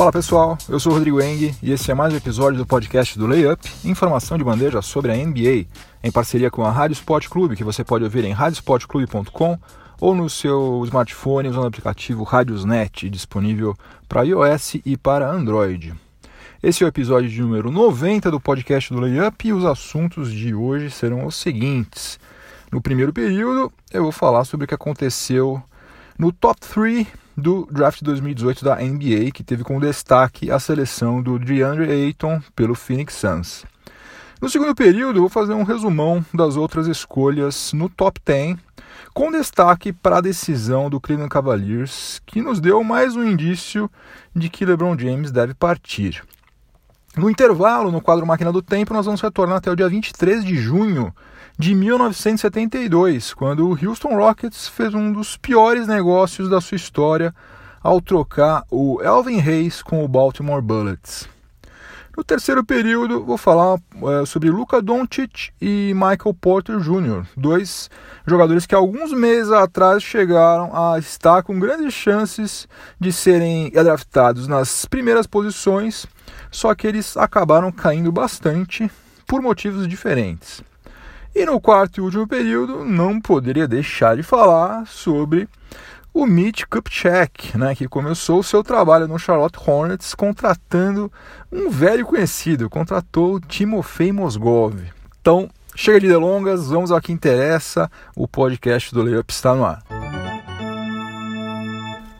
Fala pessoal, eu sou o Rodrigo Eng e esse é mais um episódio do podcast do Layup, informação de bandeja sobre a NBA, em parceria com a Rádio Sport Clube, que você pode ouvir em radiosportclube.com ou no seu smartphone usando o aplicativo Radiosnet, disponível para iOS e para Android. Esse é o episódio de número 90 do podcast do Layup e os assuntos de hoje serão os seguintes. No primeiro período, eu vou falar sobre o que aconteceu no top 3 do draft 2018 da NBA, que teve como destaque a seleção do DeAndre Ayton pelo Phoenix Suns. No segundo período, vou fazer um resumão das outras escolhas no top 10, com destaque para a decisão do Cleveland Cavaliers, que nos deu mais um indício de que LeBron James deve partir. No intervalo, no quadro Máquina do Tempo, nós vamos retornar até o dia 23 de junho de 1972, quando o Houston Rockets fez um dos piores negócios da sua história ao trocar o Elvin Hayes com o Baltimore Bullets. No terceiro período, vou falar é, sobre Luka Doncic e Michael Porter Jr., dois jogadores que alguns meses atrás chegaram a estar com grandes chances de serem draftados nas primeiras posições, só que eles acabaram caindo bastante por motivos diferentes. E no quarto e último período, não poderia deixar de falar sobre o Mitch Kupchak, né, que começou o seu trabalho no Charlotte Hornets contratando um velho conhecido, contratou Timofei Mosgov. Então, chega de delongas, vamos ao que interessa, o podcast do Layup está no ar.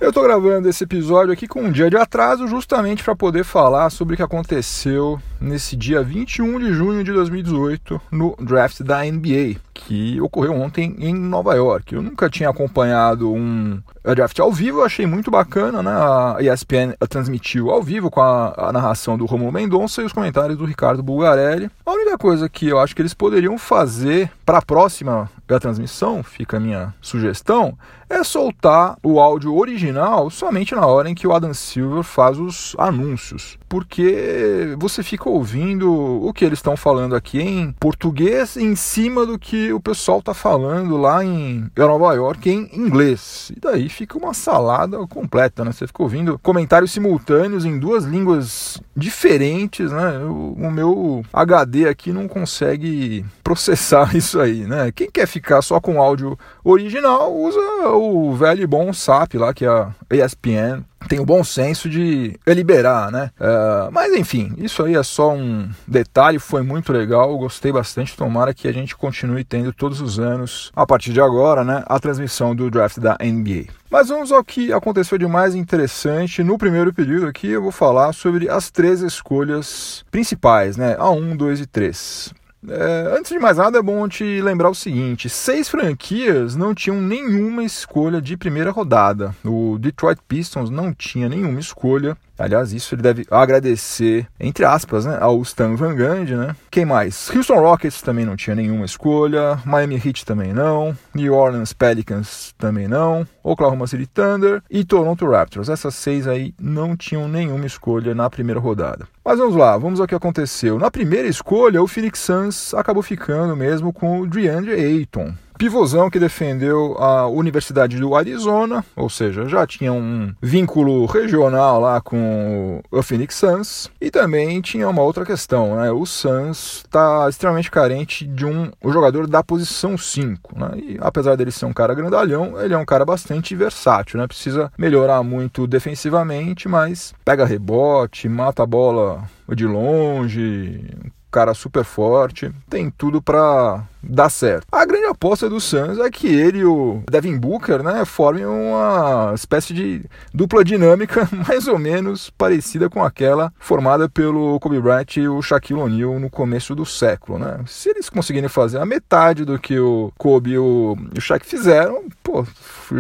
Eu estou gravando esse episódio aqui com um dia de atraso, justamente para poder falar sobre o que aconteceu nesse dia 21 de junho de 2018 no draft da NBA, que ocorreu ontem em Nova York. Eu nunca tinha acompanhado um draft ao vivo, achei muito bacana, né? A ESPN transmitiu ao vivo com a, a narração do Romulo Mendonça e os comentários do Ricardo Bulgarelli. A única coisa que eu acho que eles poderiam fazer para a próxima transmissão, fica a minha sugestão, é soltar o áudio original somente na hora em que o Adam Silver faz os anúncios. Porque você fica ouvindo o que eles estão falando aqui em português em cima do que o pessoal está falando lá em Nova York em inglês. E daí fica uma salada completa, né? Você fica ouvindo comentários simultâneos em duas línguas diferentes, né? O, o meu HD aqui não consegue processar isso aí, né? Quem quer ficar só com áudio original, usa o velho e bom SAP lá, que é a ESPN tem o bom senso de liberar, né? Uh, mas enfim, isso aí é só um detalhe, foi muito legal, gostei bastante. Tomara que a gente continue tendo todos os anos, a partir de agora, né? A transmissão do draft da NBA. Mas vamos ao que aconteceu de mais interessante no primeiro período aqui. Eu vou falar sobre as três escolhas principais, né? A 1, 2 e 3. É, antes de mais nada, é bom te lembrar o seguinte: seis franquias não tinham nenhuma escolha de primeira rodada. O Detroit Pistons não tinha nenhuma escolha. Aliás, isso ele deve agradecer, entre aspas, né, ao Stan Van Gundy, né? Quem mais? Houston Rockets também não tinha nenhuma escolha, Miami Heat também não, New Orleans Pelicans também não, Oklahoma City Thunder e Toronto Raptors. Essas seis aí não tinham nenhuma escolha na primeira rodada. Mas vamos lá, vamos ao que aconteceu. Na primeira escolha, o Phoenix Suns acabou ficando mesmo com o DeAndre Ayton pivôzão que defendeu a Universidade do Arizona, ou seja, já tinha um vínculo regional lá com o Phoenix Suns. E também tinha uma outra questão, né? O Suns está extremamente carente de um jogador da posição 5, né? E apesar dele ser um cara grandalhão, ele é um cara bastante versátil, né? Precisa melhorar muito defensivamente, mas pega rebote, mata a bola de longe, cara super forte, tem tudo para dar certo. A grande aposta do Suns é que ele e o Devin Booker, né, formem uma espécie de dupla dinâmica mais ou menos parecida com aquela formada pelo Kobe Bryant e o Shaquille O'Neal no começo do século, né? Se eles conseguirem fazer a metade do que o Kobe e o, Shaq fizeram, pô,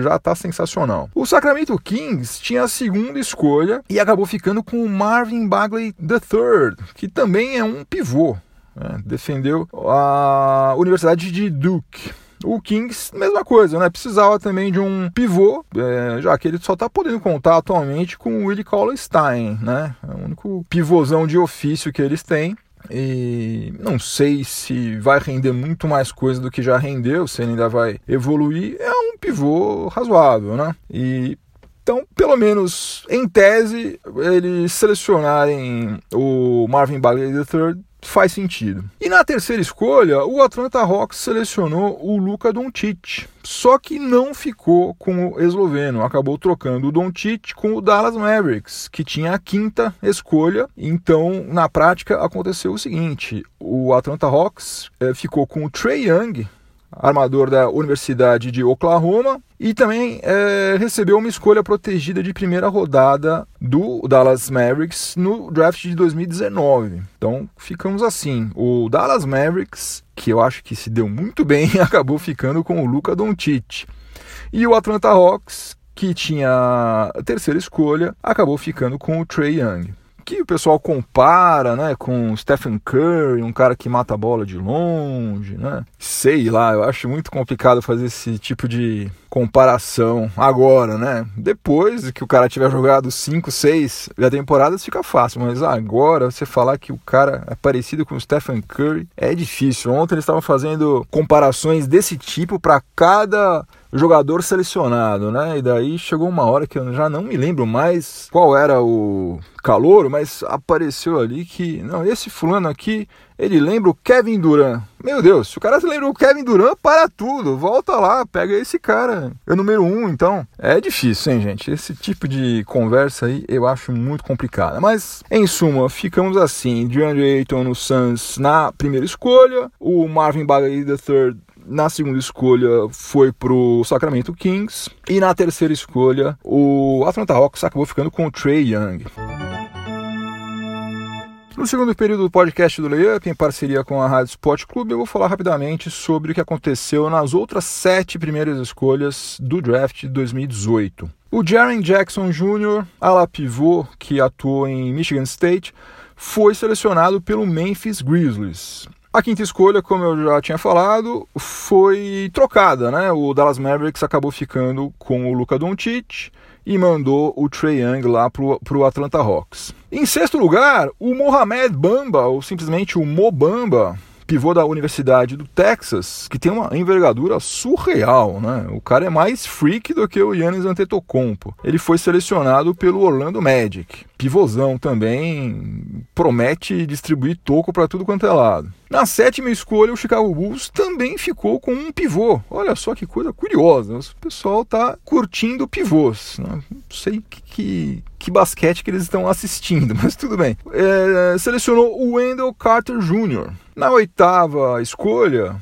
já tá sensacional. O Sacramento Kings tinha a segunda escolha e acabou ficando com o Marvin Bagley III, que também é um pivô. Né? Defendeu a Universidade de Duke. O Kings, mesma coisa, né? Precisava também de um pivô, é, já que ele só está podendo contar atualmente com o Willie Cauley-Stein, né? É o único pivôzão de ofício que eles têm. E não sei se vai render muito mais coisa do que já rendeu, se ele ainda vai evoluir. É um pivô razoável, né? E Então, pelo menos em tese, eles selecionarem o Marvin Bagley III faz sentido. E na terceira escolha, o Atlanta Hawks selecionou o Luka Doncic, só que não ficou com o esloveno, acabou trocando o Doncic com o Dallas Mavericks, que tinha a quinta escolha. Então, na prática, aconteceu o seguinte: o Atlanta Hawks eh, ficou com o Trey Young, armador da Universidade de Oklahoma, e também é, recebeu uma escolha protegida de primeira rodada do Dallas Mavericks no draft de 2019. Então ficamos assim: o Dallas Mavericks, que eu acho que se deu muito bem, acabou ficando com o Luca Doncic. E o Atlanta Hawks, que tinha a terceira escolha, acabou ficando com o Trey Young que o pessoal compara, né, com Stephen Curry, um cara que mata a bola de longe, né? Sei lá, eu acho muito complicado fazer esse tipo de comparação agora, né? Depois que o cara tiver jogado 5, 6 da temporada, fica fácil, mas agora você falar que o cara é parecido com o Stephen Curry é difícil. Ontem eles estavam fazendo comparações desse tipo para cada jogador selecionado, né? E daí chegou uma hora que eu já não me lembro mais qual era o calor, mas apareceu ali que, não, esse fulano aqui, ele lembra o Kevin Durant. Meu Deus, se o cara lembra o Kevin Durant, para tudo, volta lá, pega esse cara. É o número um, então. É difícil, hein, gente? Esse tipo de conversa aí eu acho muito complicada. Mas, em suma, ficamos assim: DeAndre Ayton no Suns na primeira escolha, o Marvin Bagley III na segunda escolha foi pro Sacramento Kings. E na terceira escolha, o Atlanta Hawks acabou ficando com o Trey Young. No segundo período do podcast do Layup, em parceria com a Rádio Sport Clube, eu vou falar rapidamente sobre o que aconteceu nas outras sete primeiras escolhas do draft de 2018. O Jaren Jackson Jr., ala pivô que atuou em Michigan State, foi selecionado pelo Memphis Grizzlies. A quinta escolha, como eu já tinha falado, foi trocada, né? O Dallas Mavericks acabou ficando com o Luka Doncic e mandou o Trey Young lá para o Atlanta Hawks. Em sexto lugar, o Mohamed Bamba, ou simplesmente o Mobamba, pivô da Universidade do Texas, que tem uma envergadura surreal, né? O cara é mais freak do que o Yannis Antetokounmpo. Ele foi selecionado pelo Orlando Magic. Pivôzão também, promete distribuir toco para tudo quanto é lado. Na sétima escolha, o Chicago Bulls também ficou com um pivô. Olha só que coisa curiosa. O pessoal tá curtindo pivôs. Né? Não sei que, que, que, basquete que eles estão assistindo, mas tudo bem. É, selecionou o Wendell Carter Jr. Na oitava escolha,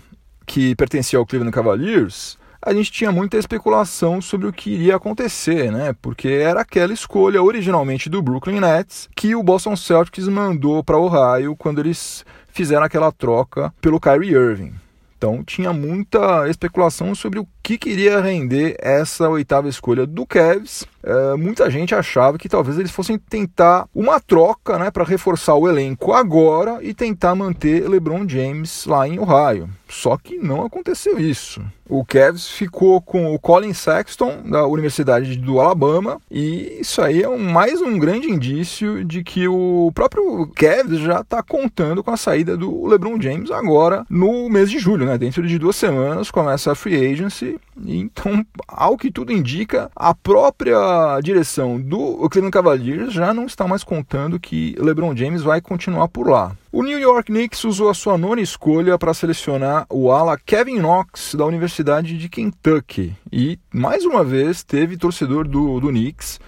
que pertencia ao Cleveland Cavaliers, a gente tinha muita especulação sobre o que iria acontecer, né? Porque era aquela escolha originalmente do Brooklyn Nets que o Boston Celtics mandou para Ohio quando eles fizeram aquela troca pelo Kyrie Irving. Então tinha muita especulação sobre o que queria render essa oitava escolha do Cavs. É, muita gente achava que talvez eles fossem tentar uma troca né, para reforçar o elenco agora e tentar manter LeBron James lá em Ohio. Só que não aconteceu isso. O Cavs ficou com o Colin Sexton, da Universidade do Alabama, e isso aí é um, mais um grande indício de que o próprio Cavs já está contando com a saída do LeBron James agora no mês de julho, né? Dentro de duas semanas começa a free agency então, ao que tudo indica, a própria direção do Cleveland Cavaliers já não está mais contando que LeBron James vai continuar por lá. O New York Knicks usou a sua nona escolha para selecionar o ala Kevin Knox da Universidade de Kentucky. E, mais uma vez, teve torcedor do, do Knicks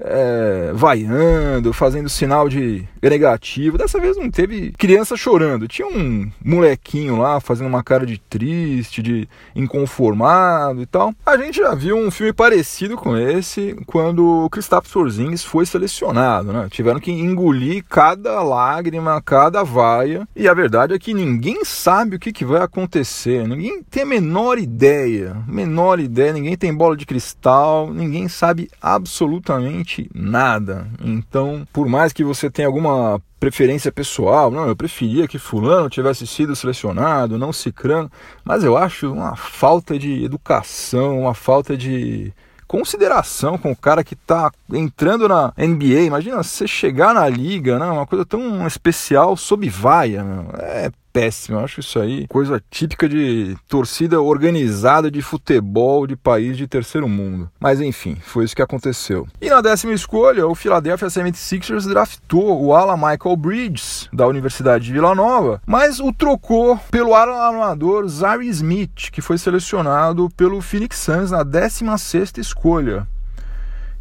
é, vaiando, fazendo sinal de negativo. Dessa vez não teve criança chorando. Tinha um molequinho lá fazendo uma cara de triste, de inconformado e tal. A gente já viu um filme parecido com esse quando o Kristaps Porzingis foi selecionado, né? Tiveram que engolir cada lágrima, cada vaia. E a verdade é que ninguém sabe o que, que vai acontecer. Ninguém tem a menor ideia. Menor ideia. Ninguém tem bola de cristal. Ninguém sabe absolutamente absolutamente nada. Então, por mais que você tenha alguma preferência pessoal, não, eu preferia que fulano tivesse sido selecionado, não cicrano, mas eu acho uma falta de educação, uma falta de consideração com o cara que está entrando na NBA. Imagina você chegar na liga, né, uma coisa tão especial sob vaia, meu. é péssimo. Eu acho isso aí coisa típica de torcida organizada de futebol de país de terceiro mundo. Mas enfim, foi isso que aconteceu. E na décima escolha, o Philadelphia 76ers draftou o ala Michael Bridges, da Universidade de Vila Nova, mas o trocou pelo ala armador Zary Smith, que foi selecionado pelo Phoenix Suns na 16 escolha.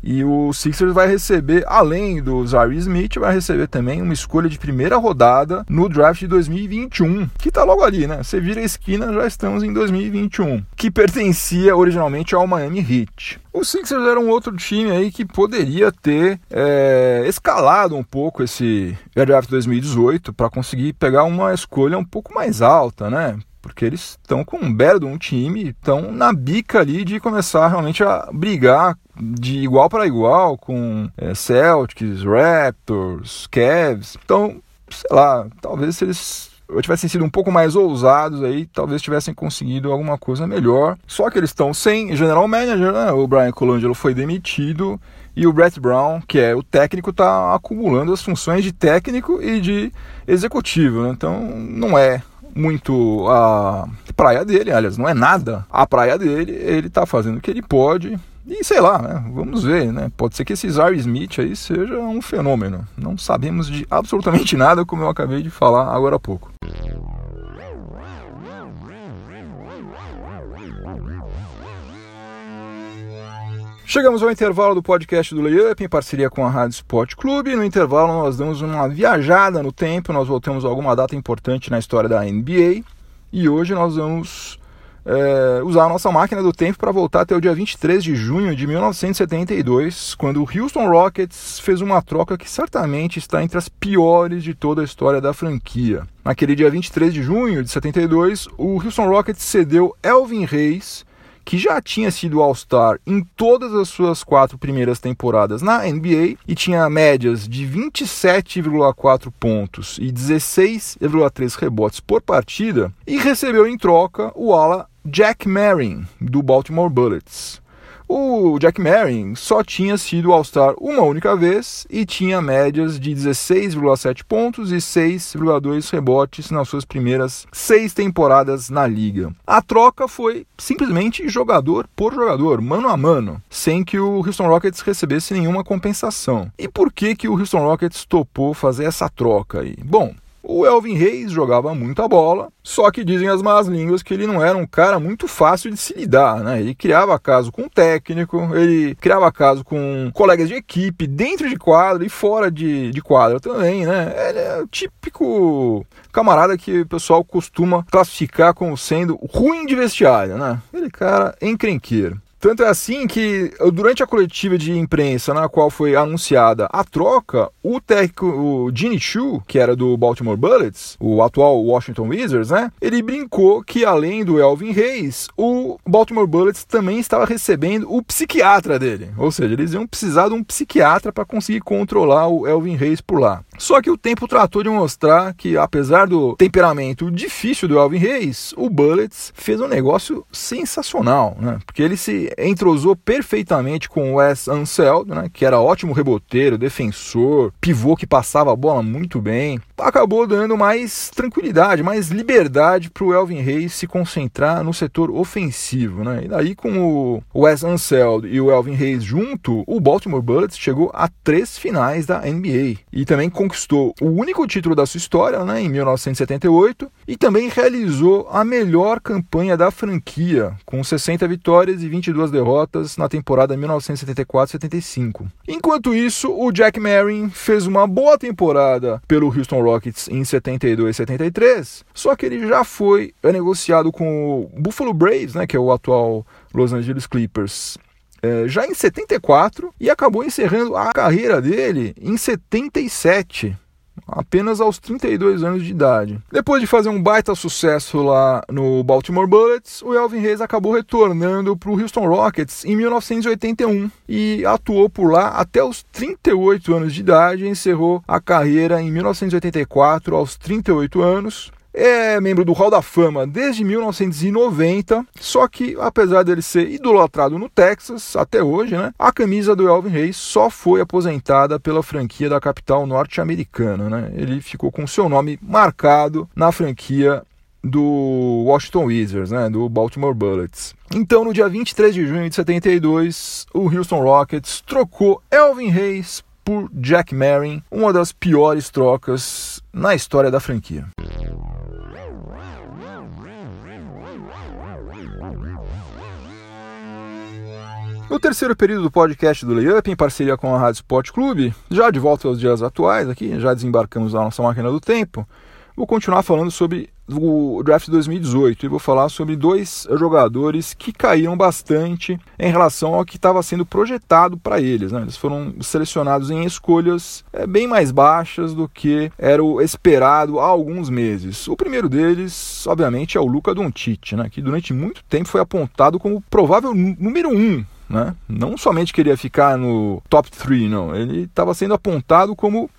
E o Sixers vai receber, além do Zary Smith, vai receber também uma escolha de primeira rodada no draft de 2021, que tá logo ali, né? Você vira a esquina, já estamos em 2021, que pertencia originalmente ao Miami Heat. O Sixers era um outro time aí que poderia ter é, escalado um pouco esse draft 2018 para conseguir pegar uma escolha um pouco mais alta, né? Porque eles estão com um belo de um time, estão na bica ali de começar realmente a brigar de igual para igual com é, Celtics, Raptors, Cavs. Então, sei lá, talvez se eles tivessem sido um pouco mais ousados aí, talvez tivessem conseguido alguma coisa melhor. Só que eles estão sem general manager, né? O Brian Colangelo foi demitido e o Brett Brown, que é o técnico, está acumulando as funções de técnico e de executivo. Né? Então, não é muito a praia dele, aliás, não é nada a praia dele, ele tá fazendo o que ele pode. E sei lá, né? vamos ver, né? Pode ser que esse Zary Smith aí seja um fenômeno. Não sabemos de absolutamente nada, como eu acabei de falar agora há pouco. Chegamos ao intervalo do podcast do Layup em parceria com a Rádio Sport Clube. No intervalo nós damos uma viajada no tempo, nós voltamos a alguma data importante na história da NBA e hoje nós vamos é, usar a nossa máquina do tempo para voltar até o dia 23 de junho de 1972, quando o Houston Rockets fez uma troca que certamente está entre as piores de toda a história da franquia. Naquele dia 23 de junho de 72, o Houston Rockets cedeu Elvin Reis que já tinha sido All-Star em todas as suas quatro primeiras temporadas na NBA e tinha médias de 27,4 pontos e 16,3 rebotes por partida, e recebeu em troca o ala Jack Marin, do Baltimore Bullets. O Jack Marin só tinha sido All-Star uma única vez e tinha médias de 16,7 pontos e 6,2 rebotes nas suas primeiras seis temporadas na liga. A troca foi simplesmente jogador por jogador, mano a mano, sem que o Houston Rockets recebesse nenhuma compensação. E por que, que o Houston Rockets topou fazer essa troca aí? Bom, o Elvin Reis jogava muita bola, só que dizem as más línguas que ele não era um cara muito fácil de se lidar, né? Ele criava caso com o técnico, ele criava caso com colegas de equipe, dentro de quadra e fora de, de quadra também, né? Ele é o típico camarada que o pessoal costuma classificar como sendo ruim de vestiário, né? Ele cara encrenqueiro. Tanto é assim que, durante a coletiva de imprensa na qual foi anunciada a troca, o técnico Gene Chu, que era do Baltimore Bullets, o atual Washington Wizards, né? Ele brincou que além do Elvin Reis, o Baltimore Bullets também estava recebendo o psiquiatra dele. Ou seja, eles iam precisar de um psiquiatra para conseguir controlar o Elvin Reis por lá. Só que o tempo tratou de mostrar que, apesar do temperamento difícil do Elvin Reis, o Bullets fez um negócio sensacional, né? Porque ele se entrosou perfeitamente com o Wes Anseld, né? Que era ótimo reboteiro, defensor, pivô que passava a bola muito bem. Acabou dando mais tranquilidade, mais liberdade para o Elvin Reis se concentrar no setor ofensivo, né? E daí com o Wes Anseld e o Elvin Reis junto, o Baltimore Bullets chegou a três finais da NBA e também com conquistou o único título da sua história, né, em 1978, e também realizou a melhor campanha da franquia, com 60 vitórias e 22 derrotas na temporada 1974-75. Enquanto isso, o Jack Marin fez uma boa temporada pelo Houston Rockets em 72-73, só que ele já foi negociado com o Buffalo Braves, né, que é o atual Los Angeles Clippers, é, já em 74 e acabou encerrando a carreira dele em 77 apenas aos 32 anos de idade. Depois de fazer um baita sucesso lá no Baltimore Bullets, o Elvin Reis acabou retornando para o Houston Rockets em 1981 e atuou por lá até os 38 anos de idade e encerrou a carreira em 1984 aos 38 anos é membro do Hall da Fama desde 1990, só que apesar dele ser idolatrado no Texas até hoje, né, a camisa do Elvin Reis só foi aposentada pela franquia da capital norte-americana. Né? Ele ficou com seu nome marcado na franquia do Washington Wizards, né, do Baltimore Bullets. Então, no dia 23 de junho de 72, o Houston Rockets trocou Elvin Reis por Jack Marin, uma das piores trocas na história da franquia. No terceiro período do podcast do Layup, em parceria com a Rádio Sport Clube, já de volta aos dias atuais, aqui já desembarcamos na nossa máquina do tempo, vou continuar falando sobre o draft 2018 e vou falar sobre dois jogadores que caíram bastante em relação ao que estava sendo projetado para eles. Né? Eles foram selecionados em escolhas é, bem mais baixas do que era o esperado há alguns meses. O primeiro deles, obviamente, é o Luca Doncic, né? que durante muito tempo foi apontado como provável número um né? Não somente queria ficar no top 3, não. Ele estava sendo apontado como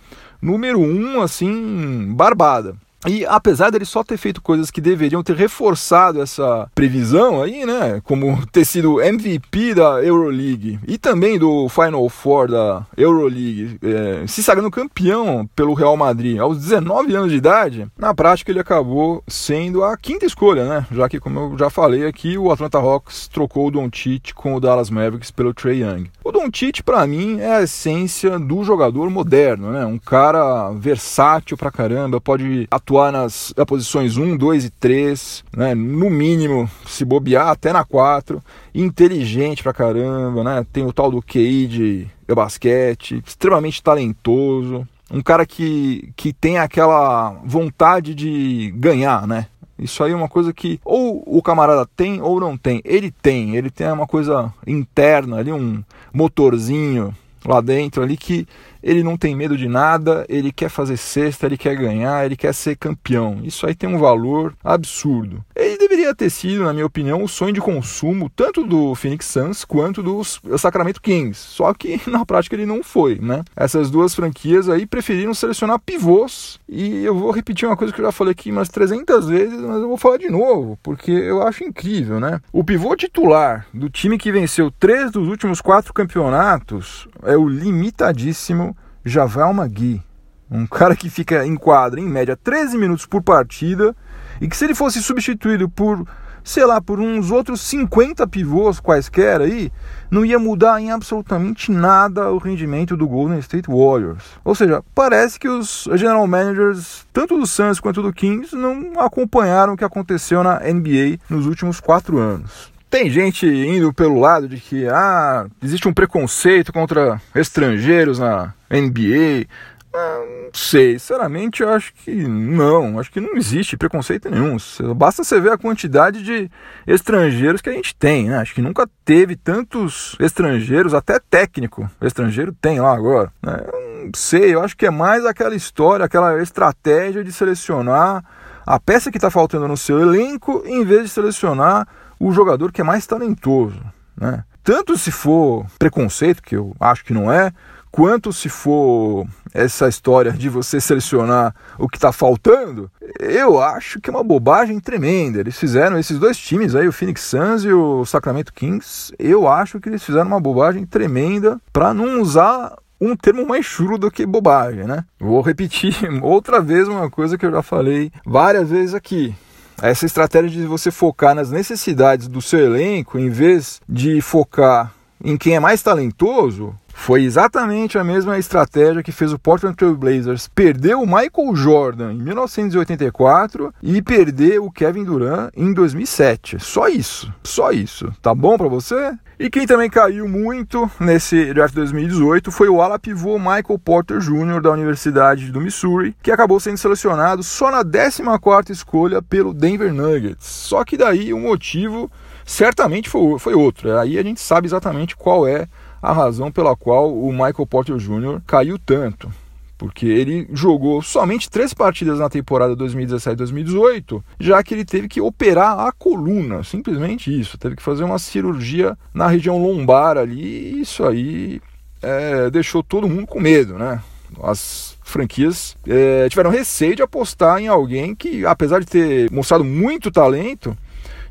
número um, assim, barbada. E apesar dele só ter feito coisas que deveriam ter reforçado essa previsão aí, né? Como ter sido MVP da Euroleague e também do Final Four da Euroleague, é, se sagrando campeão pelo Real Madrid aos 19 anos de idade, na prática ele acabou sendo a quinta escolha, né? Já que, como eu já falei aqui, o Atlanta Hawks trocou o Doncic com o Dallas Mavericks pelo Trey Young. O Doncic, para mim, é a essência do jogador moderno, né? Um cara versátil pra caramba, pode atuar atuar nas, posições 1, 2 e 3, né? no mínimo, se bobear, até na 4. Inteligente pra caramba, né? Tem o tal do QI de basquete, extremamente talentoso. Um cara que, que tem aquela vontade de ganhar, né? Isso aí é uma coisa que ou o camarada tem ou não tem. Ele tem, ele tem uma coisa interna ali, um motorzinho lá dentro ali que ele não tem medo de nada, ele quer fazer cesta, ele quer ganhar, ele quer ser campeão. Isso aí tem um valor absurdo. Ele deveria ter sido, na minha opinião, o sonho de consumo tanto do Phoenix Suns quanto do Sacramento Kings. Só que na prática ele não foi, né? Essas duas franquias aí preferiram selecionar pivôs. E eu vou repetir uma coisa que eu já falei aqui umas 300 vezes, mas eu vou falar de novo, porque eu acho incrível, né? O pivô titular do time que venceu três dos últimos quatro campeonatos é o limitadíssimo Javal Magui. Um cara que fica em quadra, em média, 13 minutos por partida, e que se ele fosse substituído por, sei lá, por uns outros 50 pivôs quaisquer aí, não ia mudar em absolutamente nada o rendimento do Golden State Warriors. Ou seja, parece que os general managers, tanto do Suns quanto do Kings, não acompanharam o que aconteceu na NBA nos últimos quatro anos. Tem gente indo pelo lado de que ah, existe um preconceito contra estrangeiros na NBA. Ah, não sei, sinceramente eu acho que não, acho que não existe preconceito nenhum. Basta você ver a quantidade de estrangeiros que a gente tem, né? Acho que nunca teve tantos estrangeiros, até técnico estrangeiro tem lá agora. Né? Não sei, eu acho que é mais aquela história, aquela estratégia de selecionar a peça que está faltando no seu elenco em vez de selecionar o jogador que é mais talentoso. Né? Tanto se for preconceito, que eu acho que não é, quanto se for essa história de você selecionar o que está faltando, eu acho que é uma bobagem tremenda. Eles fizeram esses dois times aí, o Phoenix Suns e o Sacramento Kings, eu acho que eles fizeram uma bobagem tremenda para não usar um termo mais chulo do que bobagem, né? Vou repetir outra vez uma coisa que eu já falei várias vezes aqui. Essa estratégia de você focar nas necessidades do seu elenco, em vez de focar em quem é mais talentoso, foi exatamente a mesma estratégia que fez o Portland Trail Blazers perder o Michael Jordan em 1984 e perder o Kevin Durant em 2007. Só isso, só isso. Tá bom para você? E quem também caiu muito nesse draft 2018 foi o ala pivô Michael Porter Jr. da Universidade do Missouri, que acabou sendo selecionado só na 14ª escolha pelo Denver Nuggets. Só que daí o motivo certamente foi, foi outro. Aí a gente sabe exatamente qual é a razão pela qual o Michael Porter Jr. caiu tanto porque ele jogou somente três partidas na temporada 2017-2018, já que ele teve que operar a coluna, simplesmente isso, teve que fazer uma cirurgia na região lombar ali, e isso aí é, deixou todo mundo com medo, né? As franquias é, tiveram receio de apostar em alguém que, apesar de ter mostrado muito talento,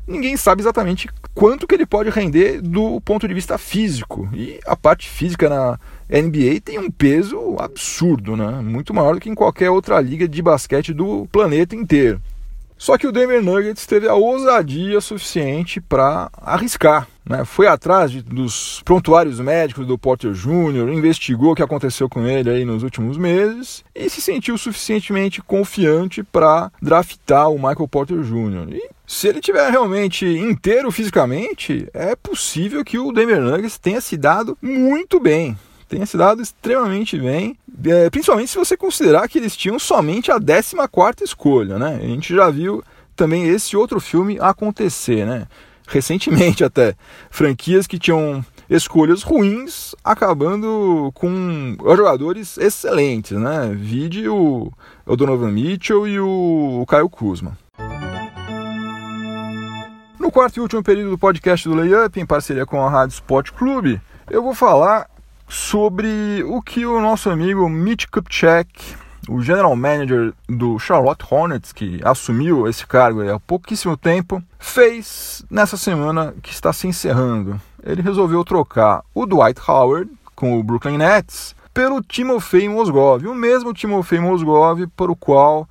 ninguém sabe exatamente quanto que ele pode render do ponto de vista físico. E a parte física na NBA tem um peso absurdo, né? Muito maior do que em qualquer outra liga de basquete do planeta inteiro. Só que o Denver Nuggets teve a ousadia suficiente para arriscar. Né? Foi atrás de, dos prontuários médicos do Porter Jr., investigou o que aconteceu com ele aí nos últimos meses e se sentiu suficientemente confiante para draftar o Michael Porter Jr. E se ele tiver realmente inteiro fisicamente, é possível que o Denver Nuggets tenha se dado muito bem tenha se dado extremamente bem, é, principalmente se você considerar que eles tinham somente a 14 escolha, né? A gente já viu também esse outro filme acontecer, né? Recentemente até, franquias que tinham escolhas ruins acabando com jogadores excelentes, né? Vide o, Donovan Mitchell e o, Caio Kuzma. No quarto e último período do podcast do Layup, em parceria com a Rádio Sport Clube, eu vou falar sobre o que o nosso amigo Mitch Kupchak, o general manager do Charlotte Hornets, que assumiu esse cargo há pouquíssimo tempo, fez nessa semana que está se encerrando. Ele resolveu trocar o Dwight Howard com o Brooklyn Nets pelo Timofey Mozgov, o mesmo Timofey Mozgov para o qual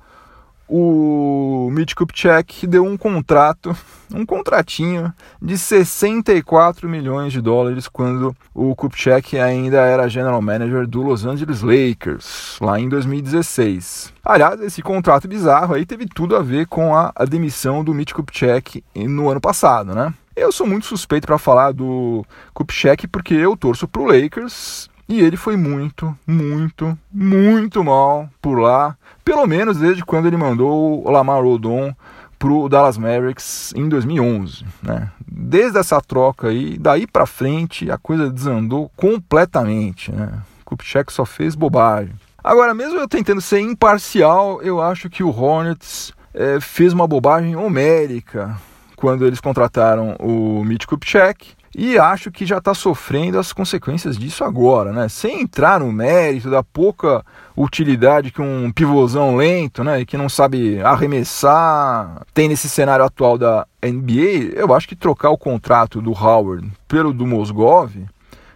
o Mitch Kupchak deu um contrato, um contratinho de 64 milhões de dólares quando o Kupchak ainda era general manager do Los Angeles Lakers, lá em 2016. Aliás, esse contrato bizarro aí teve tudo a ver com a, a demissão do Mitch Kupchak no ano passado, né? Eu sou muito suspeito para falar do Kupchak porque eu torço pro Lakers e ele foi muito, muito, muito mal por lá pelo menos desde quando ele mandou o Lamar Odom para o Dallas Mavericks em 2011, né? Desde essa troca aí, daí para frente a coisa desandou completamente, né? Kupchak só fez bobagem. Agora, mesmo eu tentando ser imparcial, eu acho que o Hornets é, fez uma bobagem homérica quando eles contrataram o Mitch Kupchak e acho que já está sofrendo as consequências disso agora, né? Sem entrar no mérito da pouca utilidade que um pivôzão lento, né, que não sabe arremessar, tem nesse cenário atual da NBA, eu acho que trocar o contrato do Howard pelo do Mosgov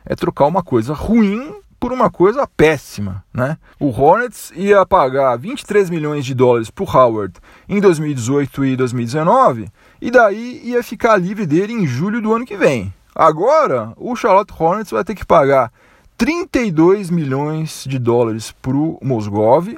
é trocar uma coisa ruim por uma coisa péssima, né? O Hornets ia pagar 23 milhões de dólares para o Howard em 2018 e 2019 e daí ia ficar livre dele em julho do ano que vem. Agora, o Charlotte Hornets vai ter que pagar 32 milhões de dólares para o Mosgov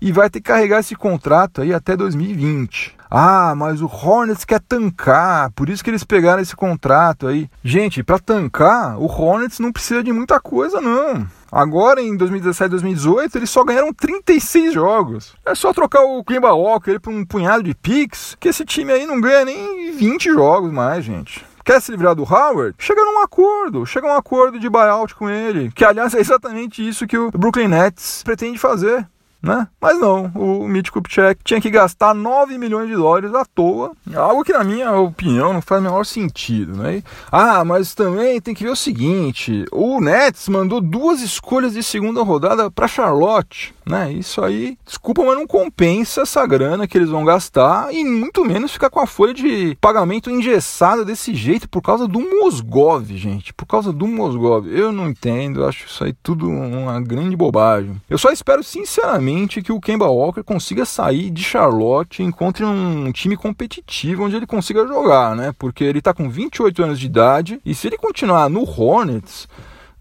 e vai ter que carregar esse contrato aí até 2020. Ah, mas o Hornets quer tancar, por isso que eles pegaram esse contrato aí. Gente, para tancar, o Hornets não precisa de muita coisa não. Agora em 2017, 2018, eles só ganharam 36 jogos. É só trocar o Kemba Walker por um punhado de picks, que esse time aí não ganha nem 20 jogos mais, gente quer se livrar do Howard, chega num acordo, chega um acordo de buyout com ele, que aliás é exatamente isso que o Brooklyn Nets pretende fazer né? Mas não, o Mitch Kupchak tinha que gastar 9 milhões de dólares à toa, algo que na minha opinião não faz o menor sentido, né? Ah, mas também tem que ver o seguinte, o Nets mandou duas escolhas de segunda rodada para Charlotte, né? Isso aí, desculpa, mas não compensa essa grana que eles vão gastar e muito menos ficar com a folha de pagamento engessada desse jeito por causa do Mosgov, gente, por causa do Mosgov. Eu não entendo, acho isso aí tudo uma grande bobagem. Eu só espero sinceramente que o Kemba Walker consiga sair de Charlotte e encontre um time competitivo onde ele consiga jogar, né? Porque ele está com 28 anos de idade e se ele continuar no Hornets,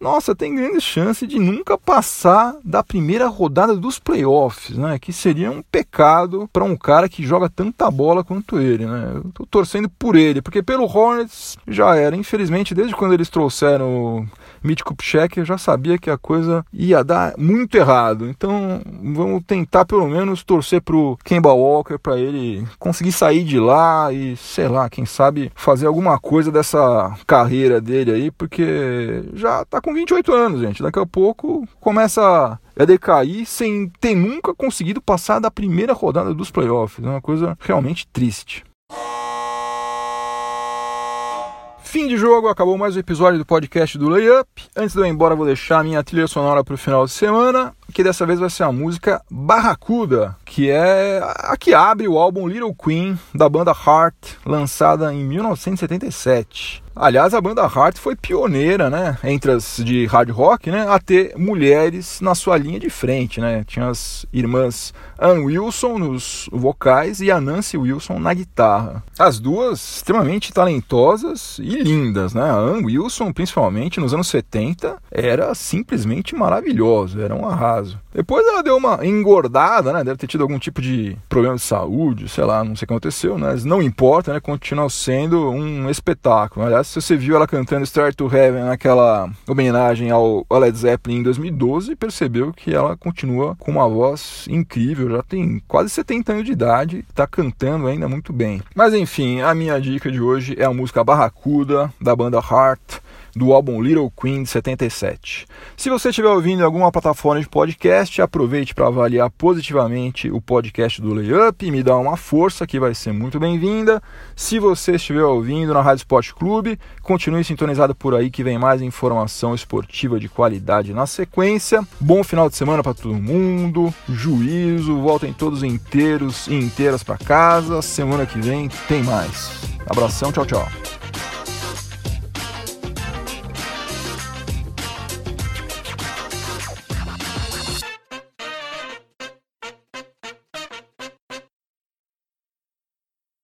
nossa, tem grande chance de nunca passar da primeira rodada dos playoffs, né? Que seria um pecado para um cara que joga tanta bola quanto ele, né? Eu tô torcendo por ele, porque pelo Hornets já era. Infelizmente, desde quando eles trouxeram Mitch Kupchak, já sabia que a coisa ia dar muito errado. Então, vamos tentar pelo menos torcer pro Kemba Walker para ele conseguir sair de lá e, sei lá, quem sabe fazer alguma coisa dessa carreira dele aí, porque já tá com 28 anos, gente. Daqui a pouco começa a decair sem ter nunca conseguido passar da primeira rodada dos playoffs. É uma coisa realmente triste. Fim de jogo, acabou mais um episódio do podcast do Layup. Antes de eu ir embora, vou deixar minha trilha sonora para o final de semana, que dessa vez vai ser a música Barracuda, que é a que abre o álbum Little Queen da banda Heart, lançada em 1977. Aliás, a banda Heart foi pioneira, né, entre as de hard rock, né, a ter mulheres na sua linha de frente, né? Tinha as irmãs Ann Wilson nos vocais e a Nancy Wilson na guitarra. As duas extremamente talentosas e lindas, né? A Ann Wilson, principalmente nos anos 70, era simplesmente maravilhosa, era um arraso. Depois ela deu uma engordada, né? Deve ter tido algum tipo de problema de saúde, sei lá, não sei o que aconteceu, né? Mas não importa, né? Continua sendo um espetáculo. Aliás, se você viu ela cantando Star to Heaven naquela homenagem ao Led Zeppelin em 2012, percebeu que ela continua com uma voz incrível, já tem quase 70 anos de idade, está cantando ainda muito bem. Mas enfim, a minha dica de hoje é a música Barracuda da banda Heart do álbum Little Queen de 77. Se você estiver ouvindo em alguma plataforma de podcast, aproveite para avaliar positivamente o podcast do Layup e me dá uma força que vai ser muito bem-vinda. Se você estiver ouvindo na Rádio Sport Clube, continue sintonizado por aí que vem mais informação esportiva de qualidade na sequência. Bom final de semana para todo mundo, juízo, voltem todos inteiros e inteiras para casa. Semana que vem tem mais. Abração, tchau, tchau.